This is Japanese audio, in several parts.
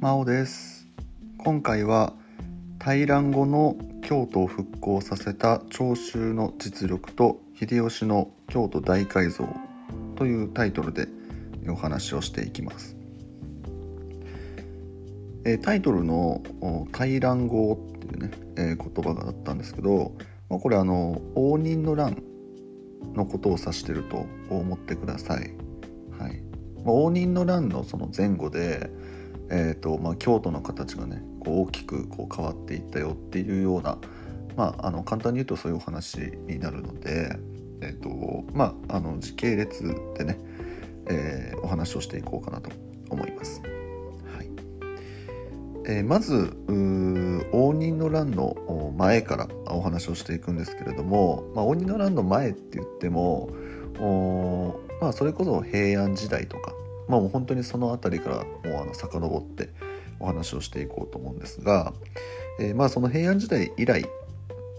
真央です。今回は大乱後の京都を復興させた長州の実力と秀吉の京都大改造というタイトルでお話をしていきます。えタイトルの「大乱後」っていうね、え言葉があったんですけどまこれあの応仁の乱のことを指してると思ってください。はい。ま応仁の乱のその前後で、えーとまあ、京都の形がねこう大きくこう変わっていったよっていうような、まあ、あの簡単に言うとそういうお話になるので、えーとまあ、あの時系列でね、えー、お話をしていこうかなと思います。はいえー、まず応仁の乱の前からお話をしていくんですけれども、まあ、応仁の乱の前って言ってもおまあ、それこそ平安時代とか、まあ、もう本当にその辺りからもうあの遡ってお話をしていこうと思うんですが、えー、まあその平安時代以来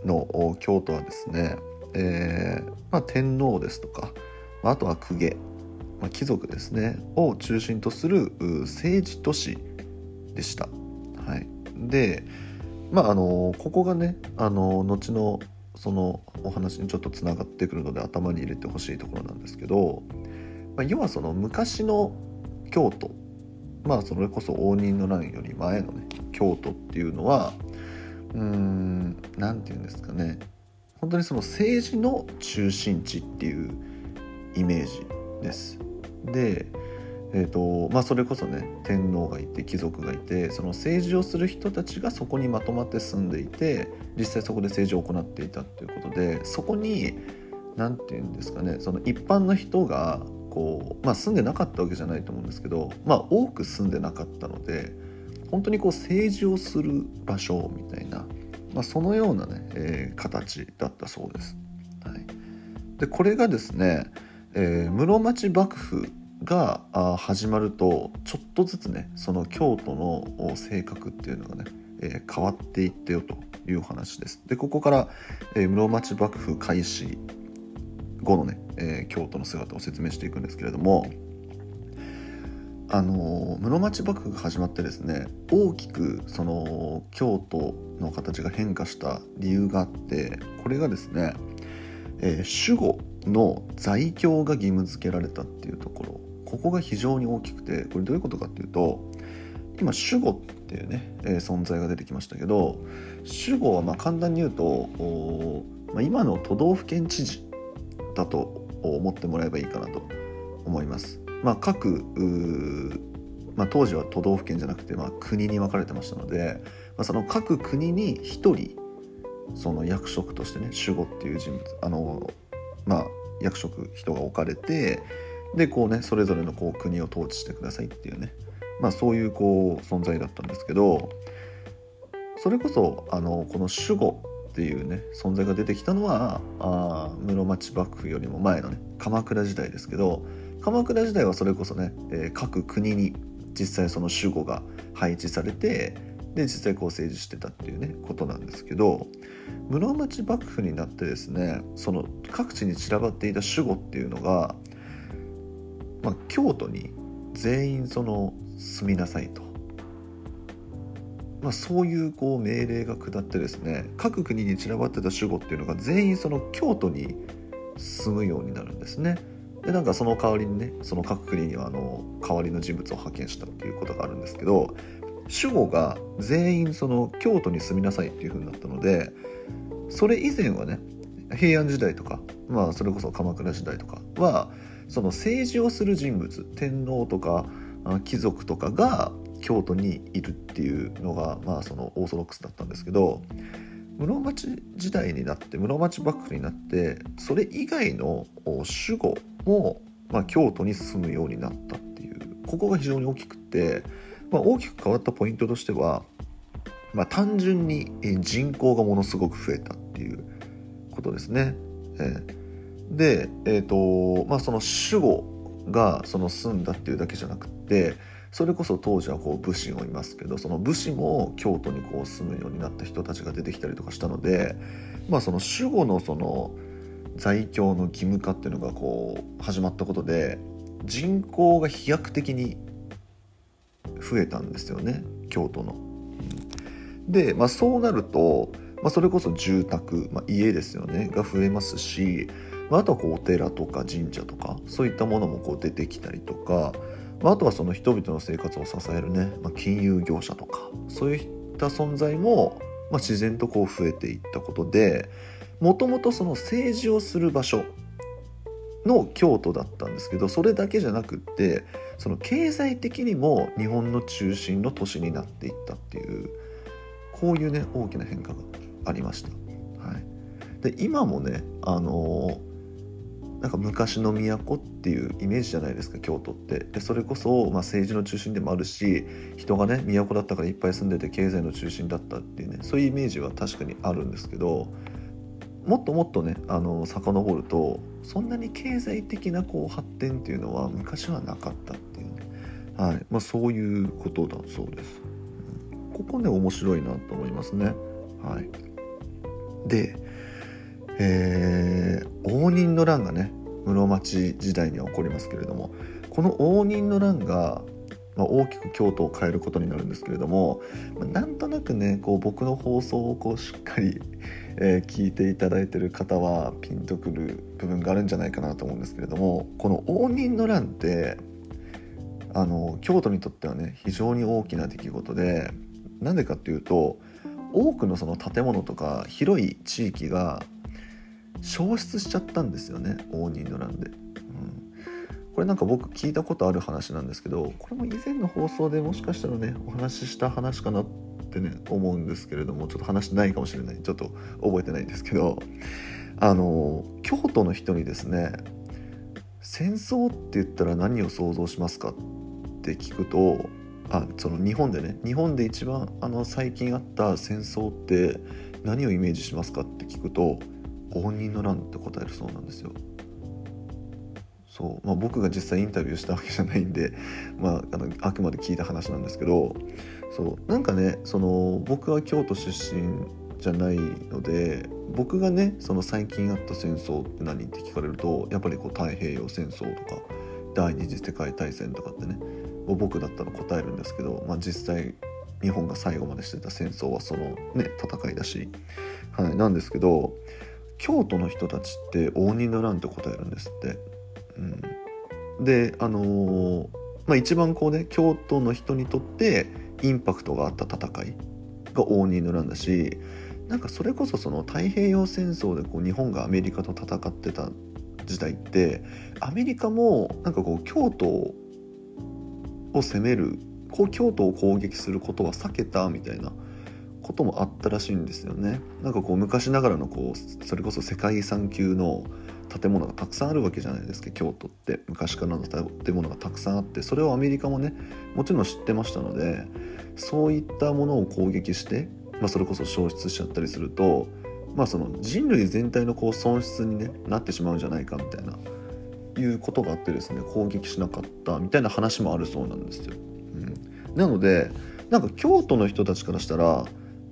の京都はですね、えーまあ、天皇ですとか、まあ、とは公家、まあ、貴族ですねを中心とする政治都市でした。はい、でまああのここがねあの後のそのお話にちょっとつながってくるので頭に入れてほしいところなんですけど、まあ、要はその昔の京都まあそれこそ応仁の乱より前のね京都っていうのはうーん何て言うんですかね本当にその政治の中心地っていうイメージです。でえーとまあ、それこそね天皇がいて貴族がいてその政治をする人たちがそこにまとまって住んでいて実際そこで政治を行っていたっていうことでそこに何て言うんですかねその一般の人がこう、まあ、住んでなかったわけじゃないと思うんですけど、まあ、多く住んでなかったので本当にこう政治をする場所みたいな、まあ、そのようなね、えー、形だったそうです。はい、でこれがですね、えー、室町幕府が始まるとちょっとずつねその京都の性格っていうのがね、えー、変わっていったよという話です。でここから、えー、室町幕府開始後のね、えー、京都の姿を説明していくんですけれどもあの室町幕府が始まってですね大きくその京都の形が変化した理由があってこれがですね、えー、守護の在京が義務付けられたっていうところ。ここが非常に大きくてこれどういうことかっていうと今守護っていうね、えー、存在が出てきましたけど守護はまあ簡単に言うと、まあ、今の都道府県知事だと思ってもらえばいいかなと思います。まあ、各まあ、当時は都道府県じゃなくて、まあ、国に分かれてましたので、まあ、その各国に1人その役職としてね守護っていう人物あの、まあ、役職人が置かれてでこうねそれぞれのこう国を統治してくださいっていうね、まあ、そういうこう存在だったんですけどそれこそあのこの守護っていうね存在が出てきたのはあ室町幕府よりも前のね鎌倉時代ですけど鎌倉時代はそれこそね、えー、各国に実際その守護が配置されてで実際こう政治してたっていうねことなんですけど室町幕府になってですねその各地に散らばっていた守護っていうのがまあ、京都に全員その住みなさいと、まあ、そういうこう命令が下ってですね各国に散らばってた守護っていうのが全員その京都に住むようになるんですね。でなんかその代わりにねその各国にはあの代わりの人物を派遣したっていうことがあるんですけど守護が全員その京都に住みなさいっていう風になったのでそれ以前はね平安時代とかまあそれこそ鎌倉時代とかはその政治をする人物天皇とか貴族とかが京都にいるっていうのが、まあ、そのオーソドックスだったんですけど室町時代になって室町幕府になってそれ以外の守護も、まあ、京都に住むようになったっていうここが非常に大きくて、まあ、大きく変わったポイントとしては、まあ、単純に人口がものすごく増えたっていうことですね。えーで、えーとまあ、その守護がその住んだっていうだけじゃなくてそれこそ当時はこう武士もいますけどその武士も京都にこう住むようになった人たちが出てきたりとかしたので、まあ、その守護のその在京の義務化っていうのがこう始まったことで人口が飛躍的に増えたんですよね京都の。で、まあ、そうなると、まあ、それこそ住宅、まあ、家ですよねが増えますし、まあ、あとはこうお寺とか神社とかそういったものもこう出てきたりとか、まあ、あとはその人々の生活を支えるね、まあ、金融業者とかそういった存在も、まあ、自然とこう増えていったことでもともとその政治をする場所の京都だったんですけどそれだけじゃなくってその経済的にも日本の中心の都市になっていったっていうこういうね大きな変化がありました。はい、で今もねあのなんか昔の都っていうイメージじゃないですか京都って。でそれこそ、まあ、政治の中心でもあるし人がね都だったからいっぱい住んでて経済の中心だったっていうねそういうイメージは確かにあるんですけどもっともっとねあの遡るとそんなに経済的なこう発展っていうのは昔はなかったっていうね、はい。まあ、そういうことだそうです。ここね面白いなと思いますね。はい、で、えー、応仁の乱がね室町時代には起こりますけれどもこの応仁の乱がまあ、大きく京都を変えることになるんですけれども、まあ、なんとなくねこう僕の放送をこうしっかり、えー、聞いていただいてる方はピンとくる部分があるんじゃないかなと思うんですけれどもこの応仁の乱ってあの京都にとってはね非常に大きな出来事でなんでかっていうと多くのその建物とか広い地域が消失しちゃったんですよね応仁の乱で。これなんか僕聞いたことある話なんですけどこれも以前の放送でもしかしたらねお話しした話かなってね思うんですけれどもちょっと話ないかもしれないちょっと覚えてないんですけどあの京都の人にですね戦争って言ったら何を想像しますかって聞くとあその日本でね日本で一番あの最近あった戦争って何をイメージしますかって聞くと応仁の乱って答えるそうなんですよ。そうまあ、僕が実際インタビューしたわけじゃないんで、まあ、あのあくまで聞いた話なんですけどそうなんかねその僕は京都出身じゃないので僕がねその最近あった戦争って何って聞かれるとやっぱりこう太平洋戦争とか第二次世界大戦とかってね僕だったら答えるんですけど、まあ、実際日本が最後までしてた戦争はそのね戦いだし、はい、なんですけど京都の人たちって応仁の乱って答えるんですって。うん、であのー、まあ、一番こうね京都の人にとってインパクトがあった戦いが応仁の乱だしなんかそれこそその太平洋戦争でこう日本がアメリカと戦ってた時代ってアメリカもなんかこう京都を攻めるこう京都を攻撃することは避けたみたいなこともあったらしいんですよね。なんかこう昔ながらのこうそれこそ世界遺産級の建物がたくさんあるわけじゃないですか京都って昔からの建物がたくさんあってそれをアメリカもねもちろん知ってましたのでそういったものを攻撃して、まあ、それこそ消失しちゃったりすると、まあ、その人類全体のこう損失に、ね、なってしまうんじゃないかみたいないうことがあってですね攻撃しなかったみたいな話もあるそうなんですよ。うん、なのでなんか京都の人たちからしたら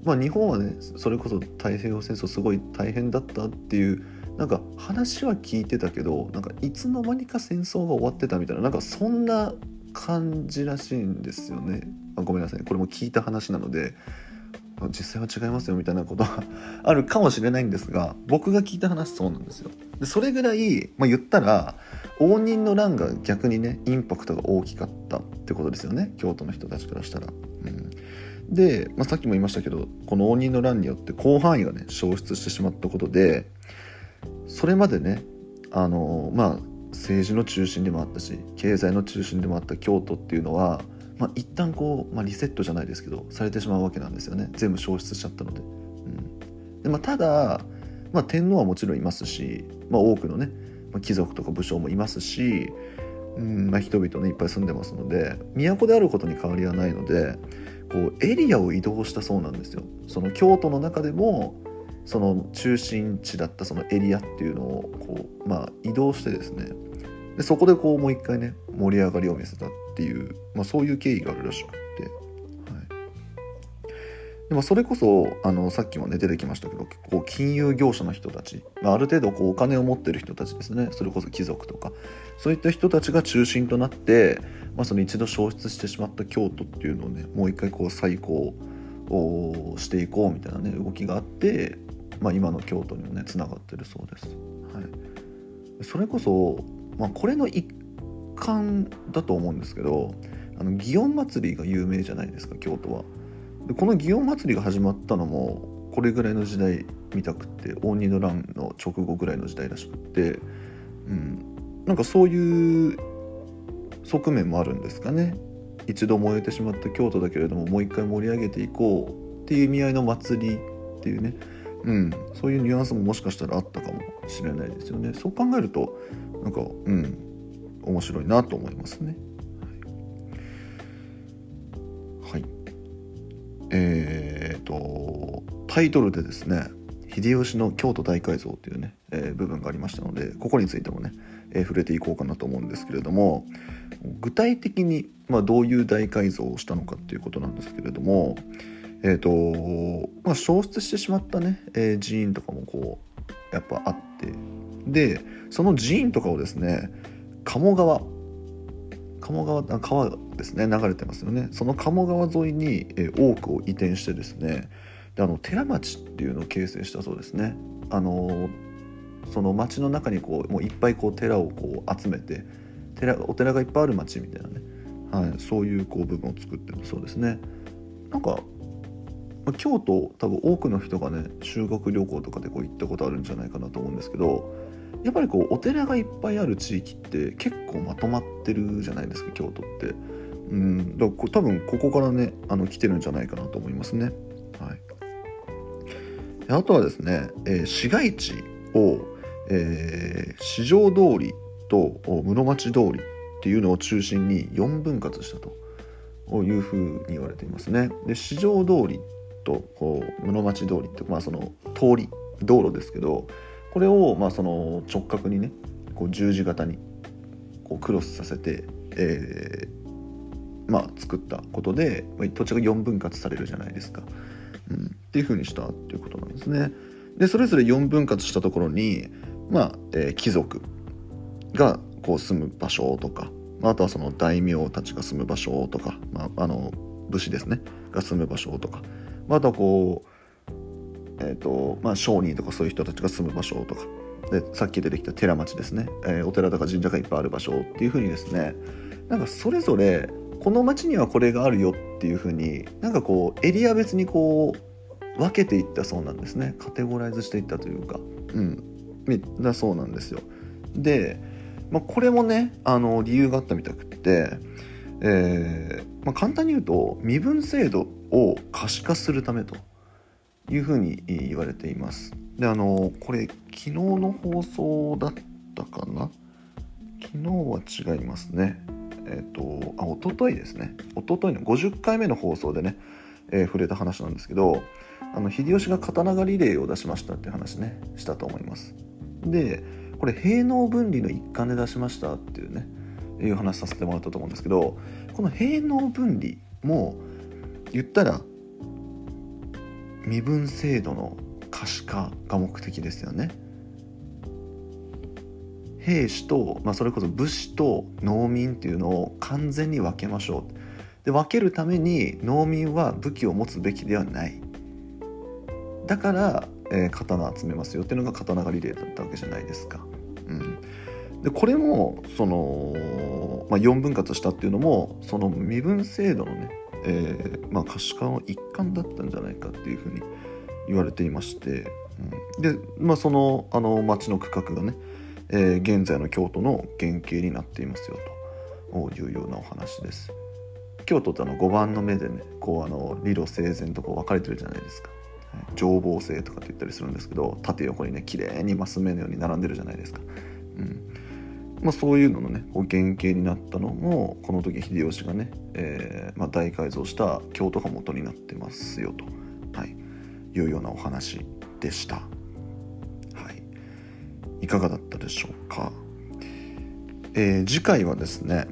まあ、日本はねそれこそ太平洋戦争すごい大変だったっていうなんか話は聞いてたけどなんかいつの間にか戦争が終わってたみたいななんかそんな感じらしいんですよね。あごめんなさいこれも聞いた話なので実際は違いますよみたいなことはあるかもしれないんですが僕が聞いた話そうなんですよ。でそれぐらい、まあ、言ったら応仁の乱が逆にねインパクトが大きかったってことですよね京都の人たちからしたら。うんで、まあ、さっきも言いましたけどこの応仁の乱によって広範囲がね消失してしまったことでそれまでねあのまあ政治の中心でもあったし経済の中心でもあった京都っていうのは、まあ、一旦こう、まあ、リセットじゃないですけどされてしまうわけなんですよね全部消失しちゃったので。うんでまあ、ただ、まあ、天皇はもちろんいますし、まあ、多くのね、まあ、貴族とか武将もいますし、うんまあ、人々ねいっぱい住んでますので都であることに変わりはないのでこうエリアを移動したそうなんですよ。その京都の中でもその中心地だったそのエリアっていうのをこう、まあ、移動してですねでそこでこうもう一回ね盛り上がりを見せたっていう、まあ、そういう経緯があるらしくって、でもそれこそあのさっきもね出てきましたけどこう金融業者の人たち、まあ、ある程度こうお金を持ってる人たちですねそれこそ貴族とかそういった人たちが中心となってまあ、その一度消失してしまった京都っていうのをねもう一回こう再興をしていこうみたいなね動きがあって、まあ、今の京都にもねつながってるそうです。はい、それこそ、まあ、これの一環だと思うんですけどあの祇園祭りが有名じゃないですか京都は。でこの祇園祭りが始まったのもこれぐらいの時代見たくって応仁の乱の直後ぐらいの時代らしくって、うん、なんかそういう側面もあるんですかね。一度燃えてしまった京都だけれどももう一回盛り上げていこうっていう意味合いの祭りっていうね、うん、そういうニュアンスももしかしたらあったかもしれないですよね。そう考えるとなんかうん。面白いなと思いますね。えーとタイトルでですね秀吉の京都大改造っていうね、えー、部分がありましたのでここについてもね、えー、触れていこうかなと思うんですけれども具体的に、まあ、どういう大改造をしたのかっていうことなんですけれども、えーとまあ、消失してしまったね、えー、寺院とかもこうやっぱあってでその寺院とかをですね鴨川鴨川川ですね。流れてますよね。その鴨川沿いに、え、多くを移転してですね。であの寺町っていうのを形成したそうですね。あのその町の中にこうもういっぱいこう寺をこう集めて寺お寺がいっぱいある町みたいなね、はい、そういうこう部分を作ってるそうですね。なんか京都多分多くの人がね修学旅行とかでこう行ったことあるんじゃないかなと思うんですけどやっぱりこうお寺がいっぱいある地域って結構まとまってるじゃないですか京都って。うんだから多分ここからねあの来てるんじゃないかなと思いますね。はい。あとはですね、えー、市街地を、えー、市場通りと室町通りっていうのを中心に4分割したと。いうふうに言われていますね。で市場通りとこう室町通りって、まあ、その通り道路ですけどこれをまあその直角にねこう十字型にこうクロスさせて、えー、まあ、作ったことで土地が4分割されるじゃないですか、うん、っていうふうにしたっていうことなんですね。でそれぞれ4分割したところに、まあえー、貴族がこう住む場所とかまああとはその大名たちが住む場所とか、まあ、あの武士ですねが住む場所とかまあとはこう、えーとまあ、商人とかそういう人たちが住む場所とか。でさっき出てきた寺町ですね、えー、お寺とか神社がいっぱいある場所っていうふうにですねなんかそれぞれこの町にはこれがあるよっていうふうになんかこうエリア別にこう分けていったそうなんですね。カテゴライズしていったというか。うん。だそうなんですよ。でまあ、これもねあの理由があったみたくって、えーまあ、簡単に言うと身分制度を可視化するためと。いうふうに言われています。であのこれ昨日の放送だったかな？昨日は違いますね。えっ、ー、とあ一昨日ですね一昨日の50回目の放送でね、えー、触れた話なんですけどあの秀吉が刀狩り令を出しましたって話ねしたと思います。でこれ併納分離の一環で出しましたっていうねいう話させてもらったと思うんですけどこの併納分離も言ったら身分制度の可視化が目的ですよね。兵士と、まあ、それこそ武士と農民っていうのを完全に分けましょうで分けるために農民は武器を持つべきではないだからえー、刀集めますよっていうのが刀狩り令だったわけじゃないですか。うん、でこれもその、まあ、4分割したっていうのもその身分制度のね、えーまあ、可視化の一環だったんじゃないかっていうふうに言われていまして、うん、で、まあ、そのあの町の区画がね、えー、現在の京都の原型になっていますよというようなお話です。京都ってあの5番の目でねこうあの理路整然とこう分かれてるじゃないですか。情報性とかって言ったりするんですけど縦横にね綺麗にマス目のように並んでるじゃないですか。うんまあ、そういうののねこう原型になったのもこの時秀吉がね、えーまあ、大改造した京都が元になってますよと、はい、いうようなお話でした。はい、いかがだったでしょうか。えー、次回はですね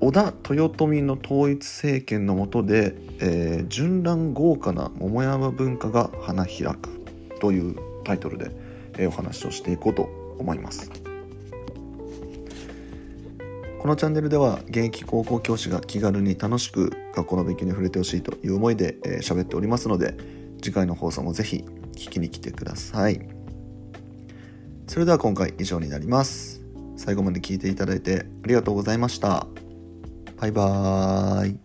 織田豊臣の統一政権の下で、えー、純乱豪華な桃山文化が花開くというタイトルで、えー、お話をしていこうと思いますこのチャンネルでは現役高校教師が気軽に楽しく学校の勉強に触れてほしいという思いで喋、えー、っておりますので次回の放送もぜひ聞きに来てください。それでは今回以上になります。最後まで聞いていただいてありがとうございました。バイバーイ。